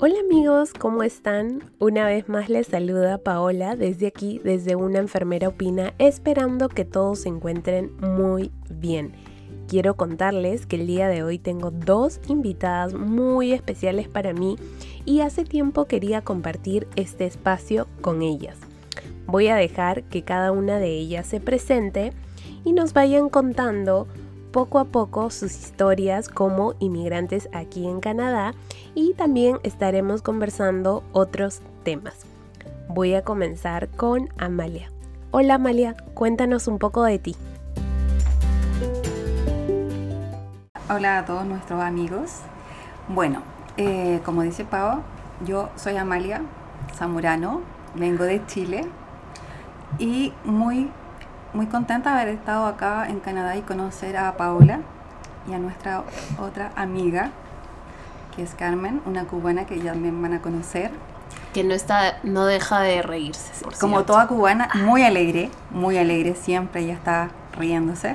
Hola amigos, ¿cómo están? Una vez más les saluda Paola desde aquí, desde una enfermera opina, esperando que todos se encuentren muy bien. Quiero contarles que el día de hoy tengo dos invitadas muy especiales para mí y hace tiempo quería compartir este espacio con ellas. Voy a dejar que cada una de ellas se presente y nos vayan contando poco a poco sus historias como inmigrantes aquí en Canadá y también estaremos conversando otros temas. Voy a comenzar con Amalia. Hola Amalia, cuéntanos un poco de ti. Hola a todos nuestros amigos. Bueno, eh, como dice Pau, yo soy Amalia Zamorano, vengo de Chile y muy muy contenta de haber estado acá en Canadá y conocer a Paola y a nuestra otra amiga, que es Carmen, una cubana que ya me van a conocer. Que no, está, no deja de reírse. Como toda cubana, muy alegre, muy alegre, siempre ella está riéndose.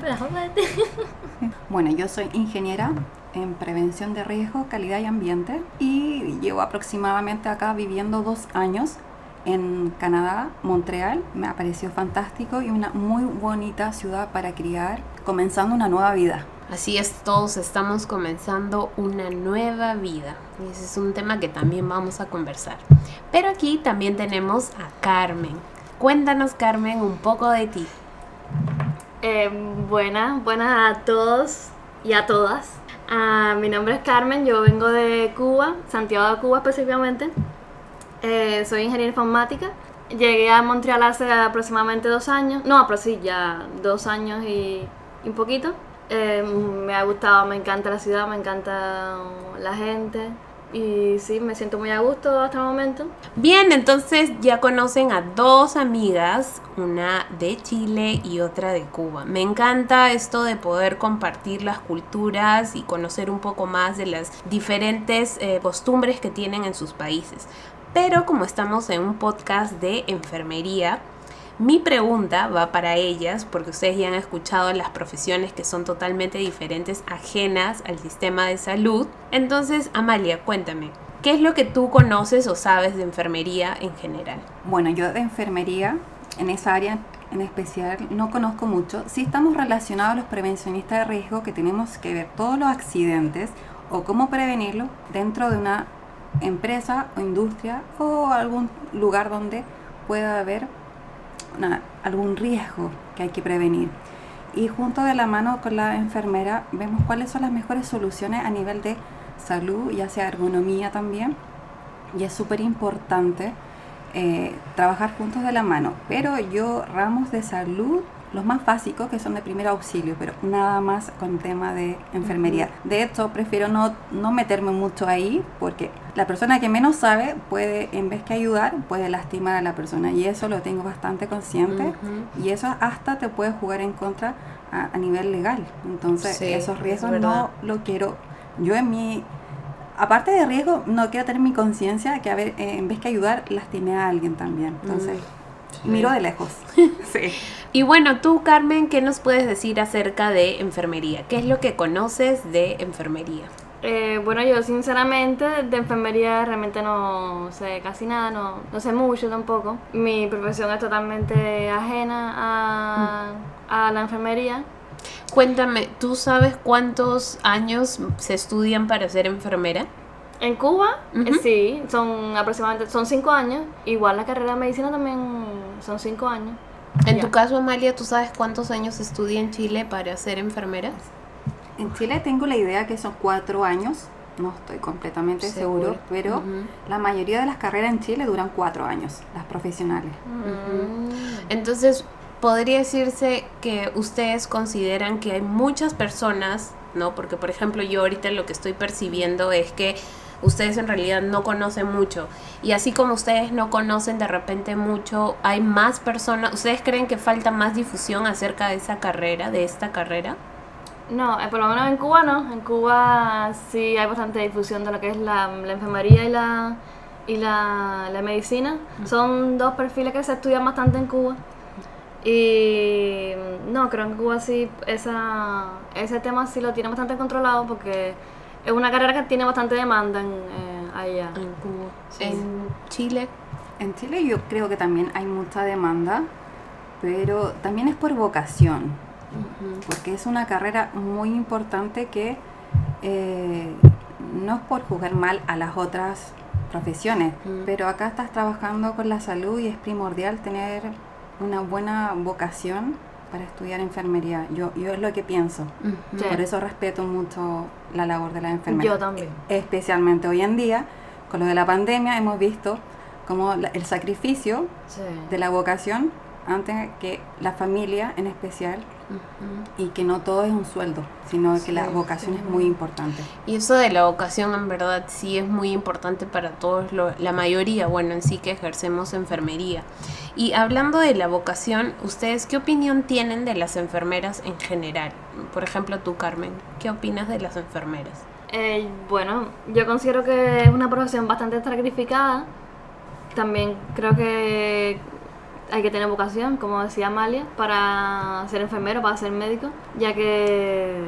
bueno, yo soy ingeniera en prevención de riesgo, calidad y ambiente y llevo aproximadamente acá viviendo dos años en Canadá, Montreal, me ha parecido fantástico y una muy bonita ciudad para criar, comenzando una nueva vida. Así es, todos estamos comenzando una nueva vida. Y ese es un tema que también vamos a conversar. Pero aquí también tenemos a Carmen. Cuéntanos, Carmen, un poco de ti. Eh, buenas, buenas a todos y a todas. Ah, mi nombre es Carmen, yo vengo de Cuba, Santiago de Cuba específicamente. Eh, soy ingeniera informática. Llegué a Montreal hace aproximadamente dos años. No, pero sí, ya dos años y, un poquito. Eh, me ha gustado, me encanta la ciudad, me encanta la gente. Y sí, me siento muy a gusto hasta el momento. Bien, entonces ya conocen a dos amigas, una de Chile y otra de Cuba. Me encanta esto de poder compartir las culturas y conocer un poco más de las diferentes eh, costumbres que tienen en sus países. Pero como estamos en un podcast de enfermería, mi pregunta va para ellas, porque ustedes ya han escuchado las profesiones que son totalmente diferentes, ajenas al sistema de salud. Entonces, Amalia, cuéntame, ¿qué es lo que tú conoces o sabes de enfermería en general? Bueno, yo de enfermería, en esa área en especial, no conozco mucho. Sí estamos relacionados a los prevencionistas de riesgo que tenemos que ver todos los accidentes o cómo prevenirlo dentro de una empresa o industria o algún lugar donde pueda haber algún riesgo que hay que prevenir. Y junto de la mano con la enfermera vemos cuáles son las mejores soluciones a nivel de salud, ya sea ergonomía también. Y es súper importante eh, trabajar juntos de la mano. Pero yo ramos de salud los más básicos que son de primer auxilio, pero nada más con tema de enfermería. De hecho, prefiero no, no meterme mucho ahí porque la persona que menos sabe puede, en vez que ayudar, puede lastimar a la persona y eso lo tengo bastante consciente y eso hasta te puede jugar en contra a, nivel legal. Entonces, esos riesgos no lo quiero. Yo en mi aparte de riesgo, no quiero tener mi conciencia que a ver, eh, en vez que ayudar, lastimé a alguien también. Entonces, miro de lejos. sí. Y bueno, tú, Carmen, ¿qué nos puedes decir acerca de enfermería? ¿Qué es lo que conoces de enfermería? Eh, bueno, yo sinceramente de enfermería realmente no sé casi nada, no, no sé mucho tampoco. Mi profesión es totalmente ajena a, a la enfermería. Cuéntame, ¿tú sabes cuántos años se estudian para ser enfermera? En Cuba, eh, sí, son aproximadamente, son cinco años. Igual la carrera de medicina también son cinco años. En tu caso, Amalia, ¿tú sabes cuántos años estudia en Chile para ser enfermera? En Chile tengo la idea que son cuatro años, no estoy completamente seguro, pero la mayoría de las carreras en Chile duran cuatro años, las profesionales. Entonces, podría decirse que ustedes consideran que hay muchas personas, ¿no? Porque, por ejemplo, yo ahorita lo que estoy percibiendo es que ustedes en realidad no conocen mucho. Y así como ustedes no conocen de repente mucho, hay más personas, ¿ustedes creen que falta más difusión acerca de esa carrera, de esta carrera? No, eh, por lo menos en Cuba no. En Cuba sí hay bastante difusión de lo que es la, enfermería y la y la, medicina. Son dos perfiles que se estudian bastante en Cuba. Y no, creo que en Cuba sí esa, ese tema sí lo tiene bastante controlado porque es una carrera que tiene bastante demanda en, eh, allá. En Cuba. Sí. En Chile. En Chile yo creo que también hay mucha demanda, pero también es por vocación, porque es una carrera muy importante que eh, no es por jugar mal a las otras profesiones, pero acá estás trabajando con la salud y es primordial tener una buena vocación para estudiar enfermería. Yo, yo es lo que pienso. Sí. Por eso respeto mucho la labor de la enfermera. Yo también. Especialmente hoy en día, con lo de la pandemia, hemos visto como la- el sacrificio Sí. de la vocación antes que la familia en especial y que no todo es un sueldo, sino que la Sí, vocación es muy importante. Y eso de la vocación en verdad sí es muy importante para todos, lo- la mayoría, bueno, en sí que ejercemos enfermería. Y hablando de la vocación, ¿ustedes qué opinión tienen de las enfermeras en general? Por ejemplo, tú, Carmen, ¿qué opinas de las enfermeras? Eh, bueno, yo considero que es una profesión bastante sacrificada. También creo que hay que tener vocación, como decía Amalia, para ser enfermero, para ser médico, ya que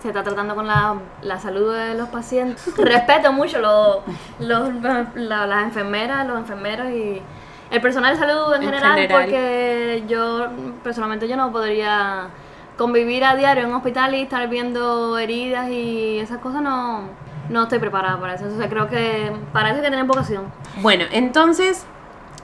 se está tratando con la, la salud de los pacientes. Respeto mucho los, los- la- las enfermeras, los enfermeros y el personal de salud en, En general, general. porque yo personalmente yo no podría convivir a diario en un hospital y estar viendo heridas y esas cosas no, no estoy preparada para eso. Entonces creo que para eso hay que tener vocación. Bueno, entonces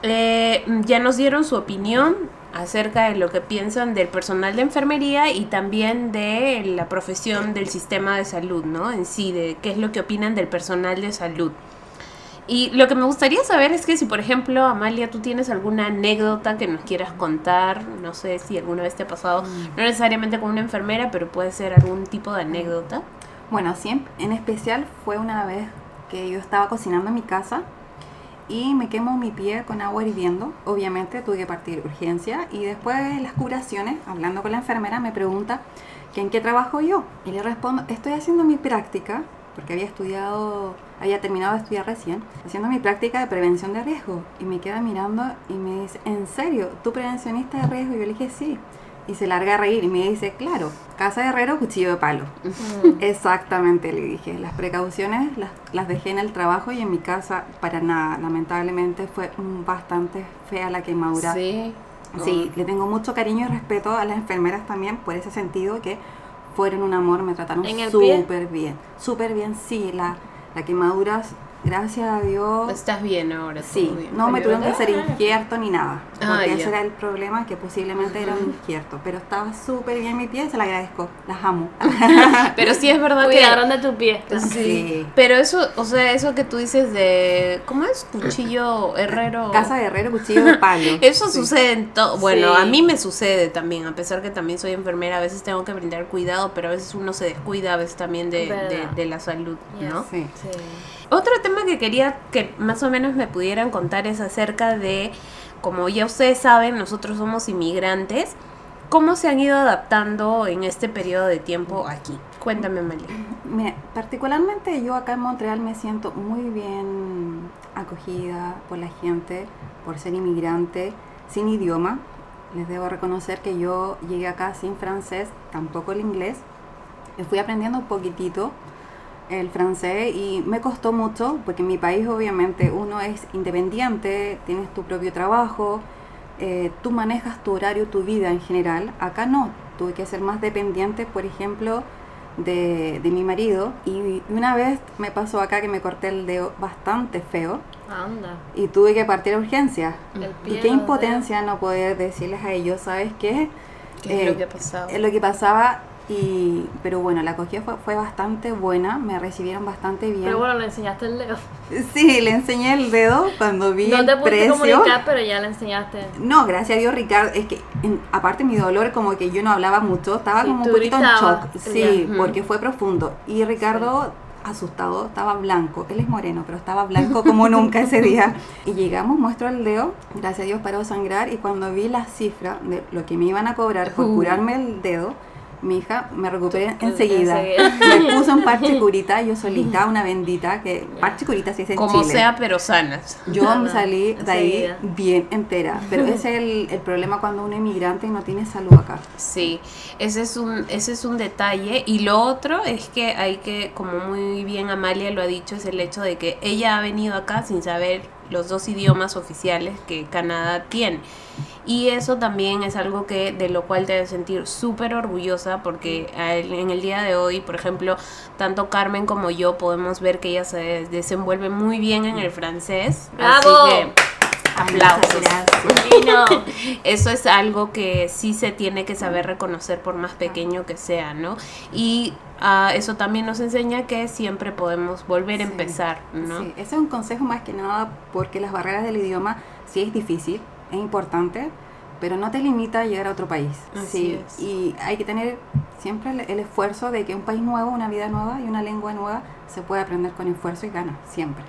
eh, ya nos dieron su opinión acerca de lo que piensan del personal de enfermería y también de la profesión del sistema de salud, ¿no? En sí, de qué es lo que opinan del personal de salud. Y lo que me gustaría saber es que si, por ejemplo, Amalia, tú tienes alguna anécdota que nos quieras contar, no sé si alguna vez te ha pasado, no necesariamente con una enfermera, pero puede ser algún tipo de anécdota. Bueno, sí, en especial fue una vez que yo estaba cocinando en mi casa y me quemo mi pie con agua hirviendo. Obviamente tuve que partir urgencia y después de las curaciones, hablando con la enfermera, me pregunta que en qué trabajo yo. Y le respondo, estoy haciendo mi práctica, porque había estudiado, había terminado de estudiar recién, haciendo mi práctica de prevención de riesgo. Y me queda mirando y me dice, ¿en serio? ¿Tú prevencionista de riesgo? Y yo le dije, sí. Y se larga a reír y me dice, claro, casa de herrero, cuchillo de palo. Exactamente, le dije. Las precauciones las, las dejé en el trabajo y en mi casa para nada. Lamentablemente fue mm, bastante fea la quemadura. Sí. Sí, le tengo mucho cariño y respeto a las enfermeras también por ese sentido que fueron un amor, me trataron súper bien. Súper bien, sí. La, la quemadura, gracias a Dios. Estás bien ahora. Sí, bien. no me tuvieron que hacer injerto ni nada. Ah, Porque ese era el problema, que posiblemente era un injerto. Pero estaba súper bien mi pie, se la agradezco. Las amo. Pero sí es verdad que... Cuidaron de tu pie. Sí. Sí. Pero eso, o sea, eso que tú dices de... ¿Cómo es? Cuchillo herrero. Casa de herrero, cuchillo de palo. Eso Sí. sucede en todo. Bueno, Sí. a mí me sucede también, a pesar que también soy enfermera, a veces tengo que brindar cuidado, pero a veces uno se descuida, a veces también de, Verdad. de- de la salud. ¿no? Sí. Sí. Otro tema que quería que más o menos me pudieran contar es acerca de, como ya ustedes saben, nosotros somos inmigrantes, ¿cómo se han ido adaptando en este periodo de tiempo aquí? Cuéntame, María. Mira, particularmente yo acá en Montreal me siento muy bien acogida por la gente, por ser inmigrante, sin idioma. Les debo reconocer que yo llegué acá sin francés, tampoco el inglés. Fui aprendiendo un poquitito el francés y me costó mucho porque en mi país obviamente uno es independiente, tienes tu propio trabajo, eh, tú manejas tu horario, tu vida en general. Acá no, tuve que ser más dependiente, por ejemplo, de, de mi marido. Y una vez me pasó acá que me corté el dedo bastante feo Anda. y tuve que partir a urgencia. Y qué impotencia no poder decirles a ellos, ¿sabes qué? ¿Qué es Eh, lo que? Es lo que pasaba, y, pero bueno, la acogida fue, fue bastante buena, me recibieron bastante bien. Pero bueno, le enseñaste el dedo. Sí, le enseñé el dedo cuando vi No el te pudiste precio. comunicar, pero ya le enseñaste. No, gracias a Dios, Ricardo. Es que, en- aparte mi dolor, como que yo no hablaba mucho, estaba Sí, como un poquito en shock. Sí, porque fue profundo. Y Ricardo, asustado, estaba blanco. Él es moreno, pero estaba blanco como nunca ese día. Y llegamos, muestro el dedo, gracias a Dios paró de sangrar. Y cuando vi la cifra de lo que me iban a cobrar por Uh. curarme el dedo, mi hija me recuperé enseguida. Me puso un parche curita, yo solita, una bendita, que parche curita se dice en Como Chile. sea, pero sanas. Yo me salí de ahí bien entera, pero ese es el, el problema cuando inmigrante y no tiene salud acá. Sí, ese es un ese es un detalle y lo otro es que hay que como muy bien Amalia lo ha dicho es el hecho de que ella ha venido acá sin saber los dos idiomas oficiales que Canadá tiene. Y eso también es algo que de lo cual te debes sentir súper orgullosa porque en el día de hoy, por ejemplo, tanto Carmen como yo podemos ver que ella se desenvuelve muy bien en el francés. ¡Bravo! Así que aplausos. No. Eso es algo que sí se tiene que saber reconocer por más pequeño que sea, ¿no? Y ah, eso también nos enseña que siempre podemos volver a Sí, empezar, ¿no? Sí, ese es un consejo más que nada porque las barreras del idioma sí es difícil, es importante, pero no te limita a llegar a otro país. Así sí, es. y hay que tener siempre el, el esfuerzo de que un país nuevo, una vida nueva y una lengua nueva se puede aprender con esfuerzo y ganas, siempre.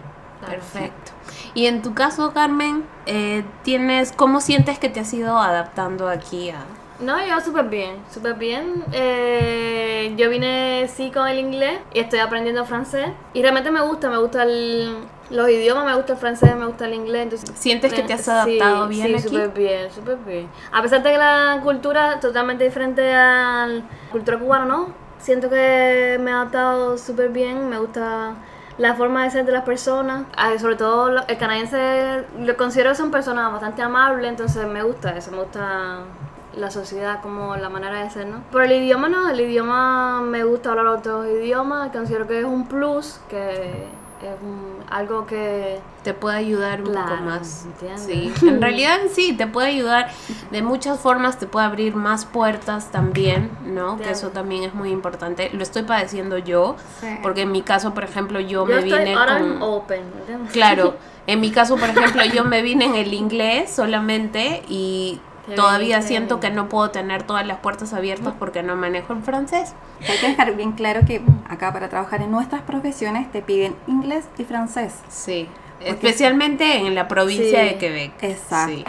Perfecto. Y en tu caso, Carmen, eh, tienes, ¿cómo sientes que te has ido adaptando aquí a... No, yo súper bien, súper bien. Eh, yo vine sí con el inglés y estoy aprendiendo francés. Y realmente me gusta, me gusta el- los idiomas, me gusta el francés, me gusta el inglés. Entonces, ¿Sientes que te has adaptado sí, bien sí, aquí? súper bien, súper bien. A pesar de que la cultura es totalmente diferente a la cultura cubana, ¿no? Siento que me he adaptado súper bien, me gusta la forma de ser de las personas. Ah, sobre todo el canadiense lo considero que son personas bastante amables, entonces me gusta eso, me gusta la sociedad como la manera de ser, ¿no? Por el idioma no, el idioma me gusta hablar otros idiomas, considero que es un plus, que un- algo que te puede ayudar un poco Claro, más. ¿entiendes? Sí, en realidad sí, te puede ayudar de muchas formas, te puede abrir más puertas también, ¿no? Que Claro. eso también es muy importante. Lo estoy padeciendo yo, Sí. porque en mi caso, por ejemplo, yo, yo me estoy vine ahora con... en open. Claro, en mi caso, por ejemplo, yo me vine en el inglés solamente y Qué todavía bien, siento que no puedo tener todas las puertas abiertas porque no manejo el francés. Hay que dejar bien claro que acá para trabajar en nuestras profesiones te piden inglés y francés. Sí, especialmente en la provincia Sí. de Quebec. Exacto. Sí.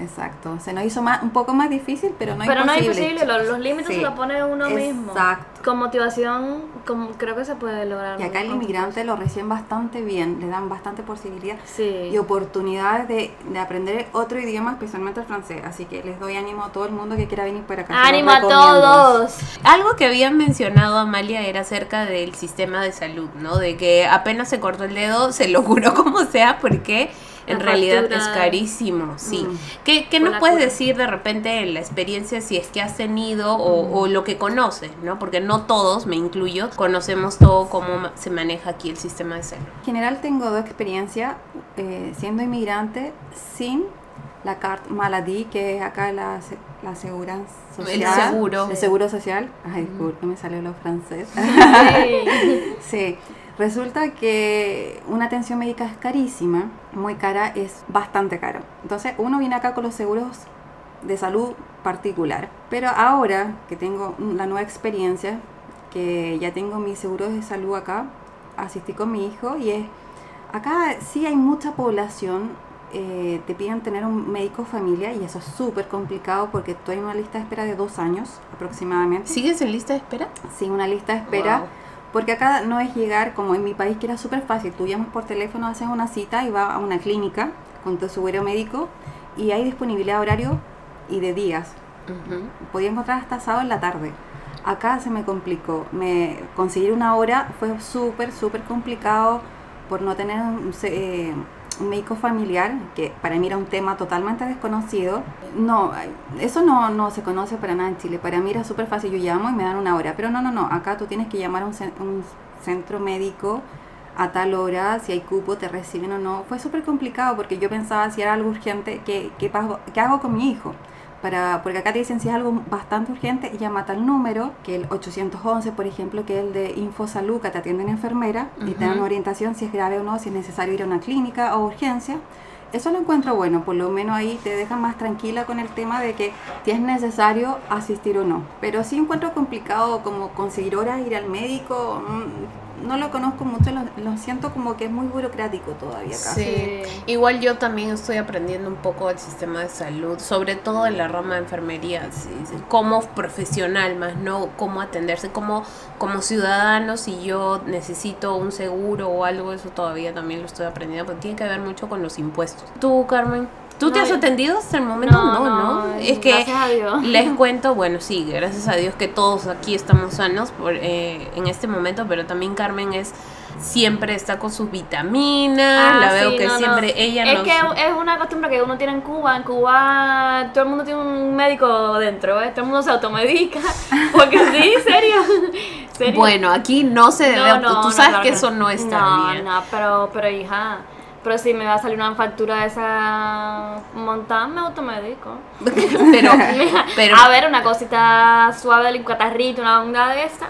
Exacto. Se nos hizo más, un poco más difícil, pero no Pero no es imposible. imposible, los, los límites Sí. se los pone uno mismo. Exacto. Con motivación, como, creo que se puede lograr. Y acá el inmigrante lo reciben bastante bien, le dan bastante posibilidad. Sí. y oportunidades de, de aprender otro idioma, especialmente el francés. Así que les doy ánimo a todo el mundo que quiera venir para acá. ¡Ánimo a todos! Algo que habían mencionado Amalia era acerca del sistema de salud, ¿no? De que apenas se cortó el dedo, se lo curó como sea, porque en La realidad factura. es carísimo, sí. Mm. ¿Qué, qué nos puedes cura. decir de repente en la experiencia si es que has tenido o, o lo que conoces, ¿no? Porque no todos, me incluyo, conocemos todo cómo se maneja aquí el sistema de salud. En general tengo dos experiencias eh, siendo inmigrante sin la carte maladie, que es acá la, la aseguranza El social. seguro. El seguro social. Ay, disculpe, me salió lo francés. Sí. Sí, resulta que una atención médica es carísima, muy cara, es bastante caro. Entonces uno viene acá con los seguros de salud particular. Pero ahora que tengo la nueva experiencia, que ya tengo mis seguros de salud acá, asistí con mi hijo y es, acá sí hay mucha población, eh, te piden tener un médico familia y eso es súper complicado porque estoy en una lista de espera de dos años aproximadamente. ¿Sigues en lista de espera? Sí, una lista de espera. Wow. Porque acá no es llegar como en mi país que era súper fácil. Tú llamas por teléfono, haces una cita y vas a una clínica con tu seguro médico y hay disponibilidad de horario y de días. Ujú. Podía encontrar hasta sábado en la tarde. Acá se me complicó. Me conseguir una hora fue súper, súper complicado por no tener eh, un médico familiar, que para mí era un tema totalmente desconocido. No, eso no, no se conoce para nada en Chile. Para mí era súper fácil. Yo llamo y me dan una hora. Pero no, no, no. Acá tú tienes que llamar a un, un centro médico a tal hora, si hay cupo, te reciben o no. Fue súper complicado porque yo pensaba si era algo urgente, ¿qué, qué, qué hago con mi hijo? Para, porque acá te dicen si es algo bastante urgente, llama tal número, que el 811, por ejemplo, que es el de Infosalud, que te atienden enfermera y te dan Ujú. orientación si es grave o no, si es necesario ir a una clínica o urgencia. Eso lo encuentro bueno, por lo menos ahí te dejan más tranquila con el tema de que si es necesario asistir o no. Pero sí encuentro complicado como conseguir horas, ir al médico, mm, no lo conozco mucho, lo, lo siento como que es muy burocrático todavía acá. Sí. Sí. Igual yo también estoy aprendiendo un poco del sistema de salud, sobre todo en la rama de enfermería, sí, sí, como profesional más, no cómo atenderse, como, como ciudadano, si yo necesito un seguro o algo, eso todavía también lo estoy aprendiendo, porque tiene que ver mucho con los impuestos. ¿Tú, Carmen? ¿Tú te No, has atendido hasta el momento? No, no. Es que gracias a Dios. les cuento, bueno, sí, gracias a Dios que todos aquí estamos sanos por, eh, en este momento, pero también Carmen es siempre está con sus vitaminas, Ah, la veo sí, que no, no. siempre ella es nos- que es una costumbre que uno tiene en Cuba. En Cuba todo el mundo tiene un médico dentro, ¿eh? todo el mundo se automedica. Porque sí, serio. serio. Bueno, aquí no se debe, No, no, tú no, sabes claro que no. eso no está no, bien. No, pero, pero hija, pero si me va a salir una factura de esa montada, me automedico. pero, pero a ver, una cosita suave del catarrito, una onda de esta,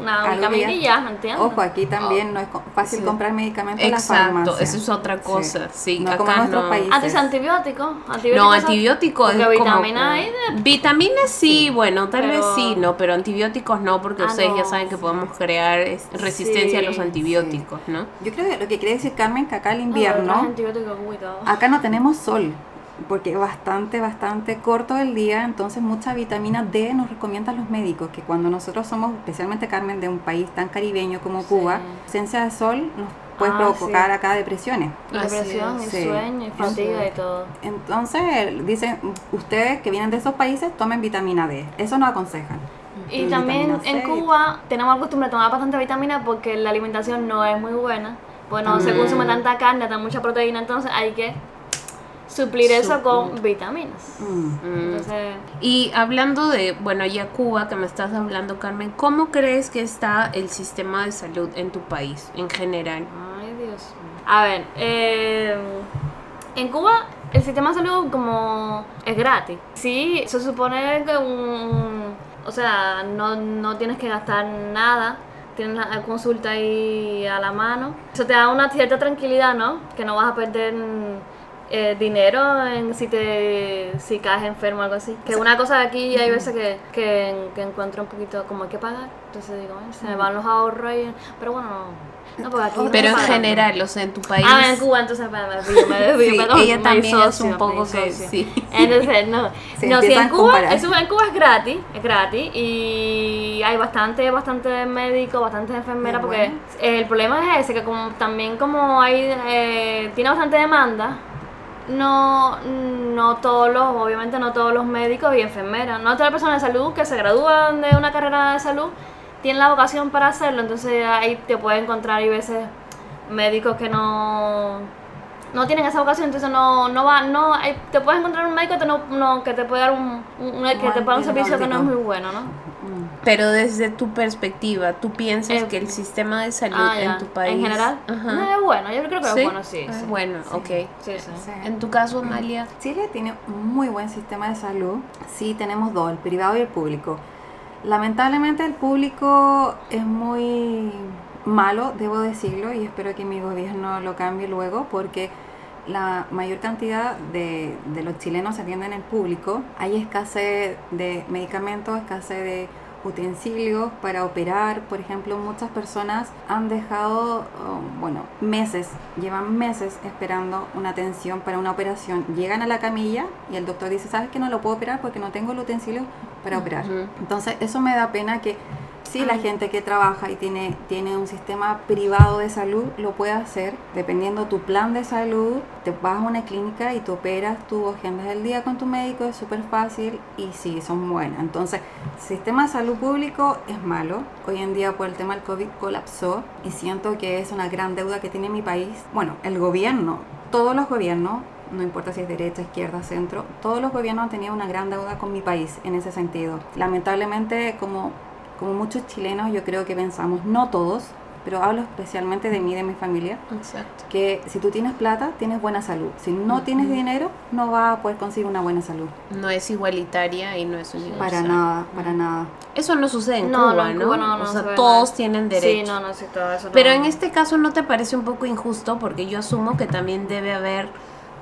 vitamina que y ya- ya, ¿entiendes? Ojo, aquí también no es fácil Sí. comprar medicamentos en la Exacto, farmacia. eso es otra cosa, sí, no acá como en nuestros no. países. Antes antibiótico, antibiótico. No, eso- antibiótico es como vitamina que- hay de- Vitaminas sí, bueno, tal vez Pero- sí, no, pero antibióticos no, porque Ah, ustedes ya no, saben que sí. podemos crear es- resistencia a los Sí, antibióticos, ¿no? Yo creo que lo que quiere decir Carmen que acá el No, invierno, cuidado. acá no tenemos sol, porque es bastante, bastante corto el día, entonces mucha vitamina D nos recomiendan los médicos, que cuando nosotros somos, especialmente Carmen, de un país tan caribeño como Sí. Cuba, ausencia de sol nos puede Ah, provocar sí. acá depresiones. Depresión, y sueño, y fatiga y todo. Entonces, dicen, ustedes que vienen de esos países, tomen vitamina D. Eso nos aconsejan. Y Y también en. Cuba tenemos la costumbre de tomar bastante vitamina porque la alimentación no es muy buena. Pues no se Mm. consume tanta carne, tan mucha proteína, entonces hay que suplir eso con vitaminas. Mm. Entonces, Y hablando de, bueno, ya Cuba, que me estás hablando, Carmen, ¿cómo crees que está el sistema de salud en tu país en general? ay Dios. A ver, eh, en Cuba el sistema de salud como es gratis. Sí, se supone que un, o sea, no, no tienes que gastar nada. Tienes la consulta ahí a la mano. Eso te da una cierta tranquilidad, ¿no? Que no vas a perder eh, dinero en si te si caes enfermo o algo así. Que una cosa de aquí hay veces que, que, que encuentro un poquito como hay que pagar. Entonces digo, "Ay, se me van los ahorros ahí. Pero bueno, no. No, porque aquí no Pero en general, o sea, en tu país... Ah, en Cuba, entonces me desvío, me desvío, Sí, perdón, ella me también es disocio, un poco que sí. Entonces, no, Se no si en Cuba, eso en Cuba es gratis, es gratis y hay bastante, bastante médicos, bastantes enfermeras, porque bueno. el problema es ese, que como también como hay, eh, tiene bastante demanda, no, no todos los, obviamente no todos los médicos y enfermeras, no todas las personas de salud que se gradúan de una carrera de salud tienen la vocación para hacerlo, entonces ahí te puedes encontrar y veces médicos que no no tienen esa vocación, entonces no, no va, no, te puedes encontrar un médico que, no, no, que te puede dar un, un- que te puede dar un servicio que no es muy bueno, ¿no? Mm. Pero desde tu perspectiva, ¿tú piensas Eh, que el sistema de salud Ah, ya. en tu país... En general, Ajá. no es bueno, yo creo que ¿Sí? es bueno, sí. Es sí. bueno, ok. Sí, sí. Sí. En tu caso, Amalia... Chile tiene un muy buen sistema de salud. Sí, tenemos dos, el privado y el público. Lamentablemente el público es muy malo, debo decirlo, y espero que mi gobierno lo cambie luego, porque la mayor cantidad de, de los chilenos se atienden en el público. Hay escasez de medicamentos, escasez de utensilios para operar. Por ejemplo, muchas personas han dejado, oh, bueno, meses, llevan meses esperando una atención para una operación. Llegan a la camilla y el doctor dice, ¿sabes que no lo puedo operar porque no tengo el utensilio para operar? Entonces, eso me da pena que sí, la gente que trabaja y tiene, tiene un sistema privado de salud lo puede hacer dependiendo tu plan de salud. Te vas a una clínica y te operas, tú agendas el día con tu médico, es súper fácil y sí, son buenas. Entonces, sistema de salud público es malo. Hoy en día por el tema del COVID colapsó y siento que es una gran deuda que tiene mi país. Bueno, el gobierno, todos los gobiernos no importa si es derecha, izquierda, centro, todos los gobiernos han tenido una gran deuda con mi país en ese sentido. Lamentablemente, como, como muchos chilenos, yo creo que pensamos, no todos, pero hablo especialmente de mí, de mi familia, Exacto. que si tú tienes plata, tienes buena salud. Si no tienes dinero, no vas a poder conseguir una buena salud. No es igualitaria y no es universal. Para nada, para nada. Eso no sucede en No, no, Cuba, en ¿no? Cuba no, no o sea, todos tienen derecho. Sí, no, no, sí, todo eso. no. Pero en este caso no te parece un poco injusto porque yo asumo que también debe haber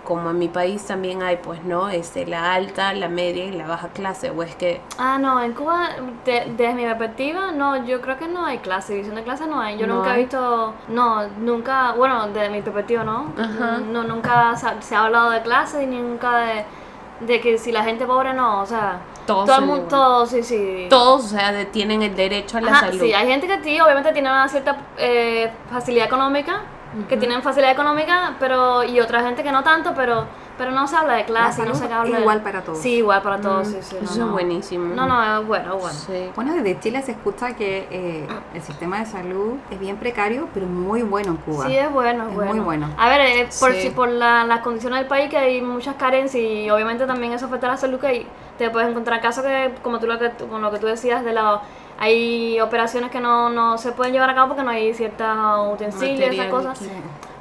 como en mi país también hay, pues, ¿no? Este, la alta, la media y la baja clase, o es que... Ah, no, en Cuba, de- desde mi perspectiva, no, yo creo que no hay clase, división de clase no hay. Yo No nunca hay. he visto, no, nunca, bueno, desde mi perspectiva, ¿no? Ajá. No, nunca se ha, se ha hablado de clase ni nunca de, de que si la gente pobre no, o sea, Todos todo el mundo, todos, sí, sí. Todos, o sea, tienen el derecho a la Ajá, salud. sí, hay gente que sí, obviamente tiene una cierta eh, facilidad económica, que tienen facilidad económica, pero y otra gente que no tanto, pero pero no se habla de clase, La no se habla de- igual para todos. Sí, igual para todos, sí, sí. no, Eso es no. buenísimo. No, no, es bueno, es bueno. Sí. Bueno, desde Chile se escucha que eh, el sistema de salud es bien precario, pero muy bueno en Cuba. Sí, es bueno, es Es bueno. muy bueno. A ver, eh, por, Sí. si por la- las condiciones del país que hay muchas carencias y obviamente también eso afecta a la salud que hay, te puedes encontrar casos que, como tú lo que, con lo que tú decías, de la, hay operaciones que no, no se pueden llevar a cabo porque no hay ciertas utensilios, esas cosas. Sí.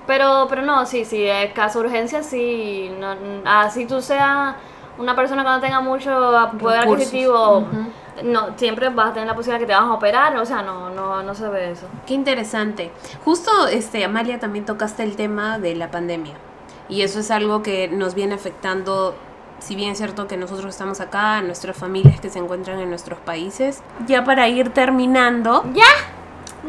Pero, pero no, sí, sí, es caso de urgencia, sí. No, así tú seas una persona que no tenga mucho poder Recursos. adquisitivo, no, siempre vas a tener la posibilidad que te vas a operar, o sea, no, no, no se ve eso. Qué interesante. Justo, este, Amalia, también tocaste el tema de la pandemia. Y eso es algo que nos viene afectando, si bien es cierto que nosotros estamos acá, nuestras familias que se encuentran en nuestros países. Ya para ir terminando, ¡Ya!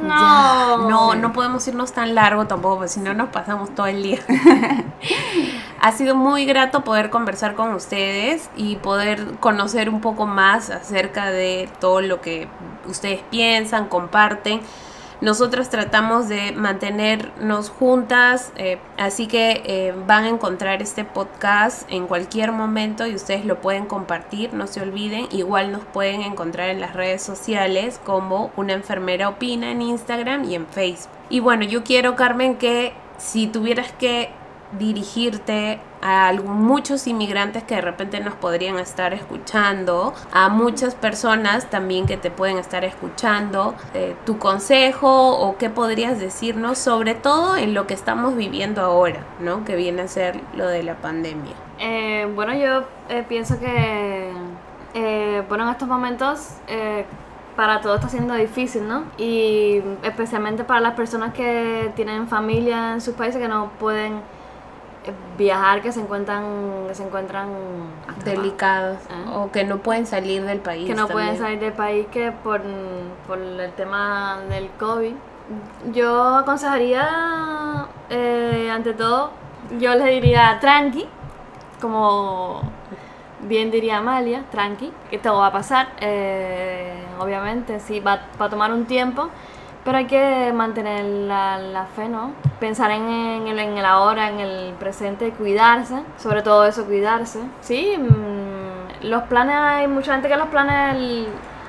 No. no, no podemos irnos tan largo tampoco, porque si no nos pasamos todo el día. ha sido muy grato poder conversar con ustedes y poder conocer un poco más acerca de todo lo que ustedes piensan, comparten. Nosotras tratamos de mantenernos juntas, eh, así que eh, van a encontrar este podcast en cualquier momento y ustedes lo pueden compartir, no se olviden. Igual nos pueden encontrar en las redes sociales como una enfermera opina en Instagram y en Facebook. Y bueno, yo quiero, Carmen, que si tuvieras que dirigirte a muchos inmigrantes que de repente nos podrían estar escuchando, a muchas personas también que te pueden estar escuchando, eh, tu consejo o qué podrías decirnos, sobre todo en lo que estamos viviendo ahora, ¿no? Que viene a ser lo de la pandemia. Eh, bueno, yo eh, pienso que, bueno, en estos momentos para todos está siendo difícil, ¿no? Y especialmente para las personas que tienen familia en sus países que no pueden viajar, que se encuentran, que se encuentran Delicados Ah. o que no pueden salir del país. que no pueden salir del país que por, por el tema del COVID. Yo aconsejaría, eh, ante todo, yo les diría tranqui, como bien diría Amalia, tranqui, que todo va a pasar, eh, obviamente, sí, va, va a tomar un tiempo, pero hay que mantener la, la fe, ¿no? Pensar en, en el, en el ahora, en el presente, cuidarse, sobre todo eso, cuidarse. Sí, mm, los planes, hay mucha gente que los planes el-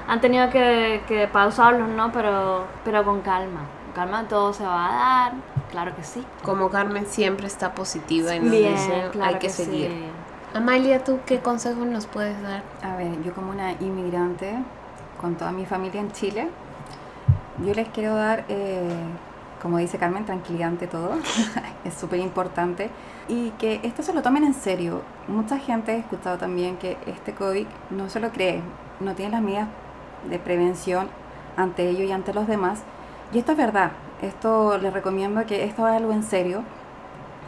han tenido que, que pausarlos, ¿no? Pero, pero con calma, con calma todo se va a dar, claro que sí. Como Carmen siempre está positiva y nos Bien, dice, claro hay que, seguir. Amalia, ¿tú qué consejos nos puedes dar? A ver, yo como una inmigrante con toda mi familia en Chile, yo les quiero dar, eh, como dice Carmen, tranquilidad ante todo. es súper importante. Y que esto se lo tomen en serio. Mucha gente he escuchado también que este COVID no se lo cree, no tiene las medidas de prevención ante ellos y ante los demás. Y esto es verdad. Esto les recomiendo que esto es algo en serio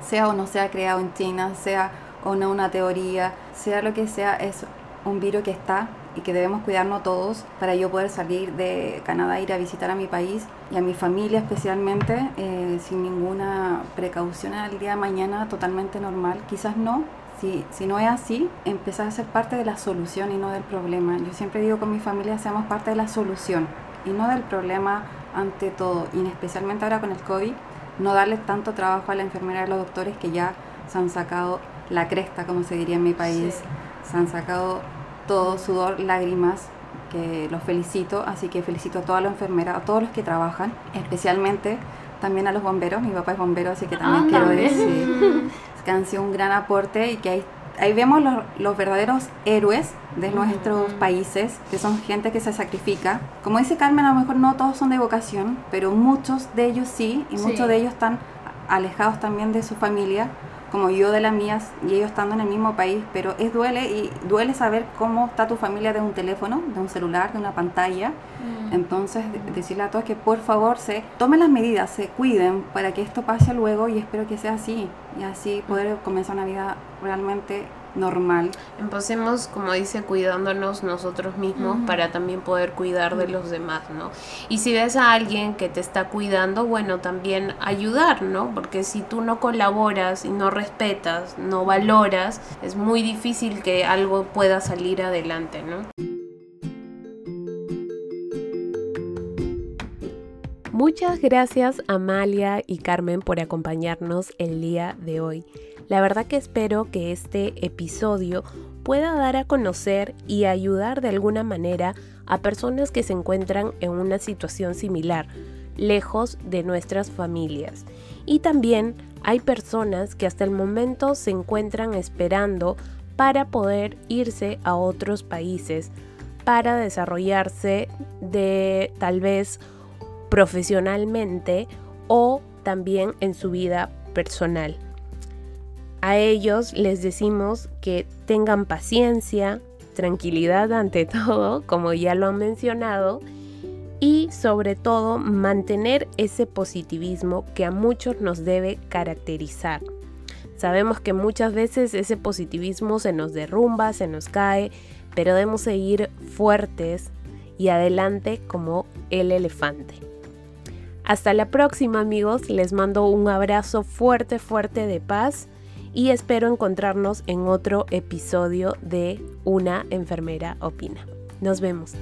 sea o no sea creado en China, sea o no una teoría, sea lo que sea, es un virus que está y que debemos cuidarnos todos para yo poder salir de Canadá, ir a visitar a mi país y a mi familia especialmente eh, sin ninguna precaución al día de mañana, totalmente normal. Quizás no, si, si no es así, empezar a ser parte de la solución y no del problema. Yo siempre digo con mi familia, seamos parte de la solución y no del problema ante todo, y especialmente ahora con el COVID, no darles tanto trabajo a la enfermera y a los doctores que ya se han sacado la cresta, como se diría en mi país, Sí. se han sacado todo sudor, lágrimas, que los felicito, así que felicito a todas las enfermeras, a todos los que trabajan, especialmente también a los bomberos, mi papá es bombero, así que también quiero decir que han sido un gran aporte y que ahí, ahí vemos los, los verdaderos héroes de nuestros países, que son gente que se sacrifica. Como dice Carmen, a lo mejor no todos son de vocación, pero muchos de ellos sí, y Sí. muchos de ellos están alejados también de su familia, como yo de las mías, y ellos estando en el mismo país, pero es duele y duele saber cómo está tu familia de un teléfono, de un celular, de una pantalla, Entonces, decirle a todos que por favor se tomen las medidas, se cuiden para que esto pase luego y espero que sea así y así poder comenzar una vida realmente normal. Empecemos, como dice, cuidándonos nosotros mismos para también poder cuidar de los demás, ¿no? Y si ves a alguien que te está cuidando, bueno, también ayudar, ¿no? Porque si tú no colaboras y no respetas, no valoras, es muy difícil que algo pueda salir adelante, ¿no? Muchas gracias Amalia y Carmen por acompañarnos el día de hoy. La verdad que espero que este episodio pueda dar a conocer y ayudar de alguna manera a personas que se encuentran en una situación similar, lejos de nuestras familias. Y también hay personas que hasta el momento se encuentran esperando para poder irse a otros países, para desarrollarse de tal vez profesionalmente o también en su vida personal. A ellos les decimos que tengan paciencia, tranquilidad ante todo, como ya lo han mencionado, y sobre todo mantener ese positivismo que a muchos nos debe caracterizar. Sabemos que muchas veces ese positivismo se nos derrumba, se nos cae, pero debemos seguir fuertes y adelante como el elefante. Hasta la próxima amigos, les mando un abrazo fuerte, fuerte de paz y espero encontrarnos en otro episodio de Una enfermera opina. Nos vemos.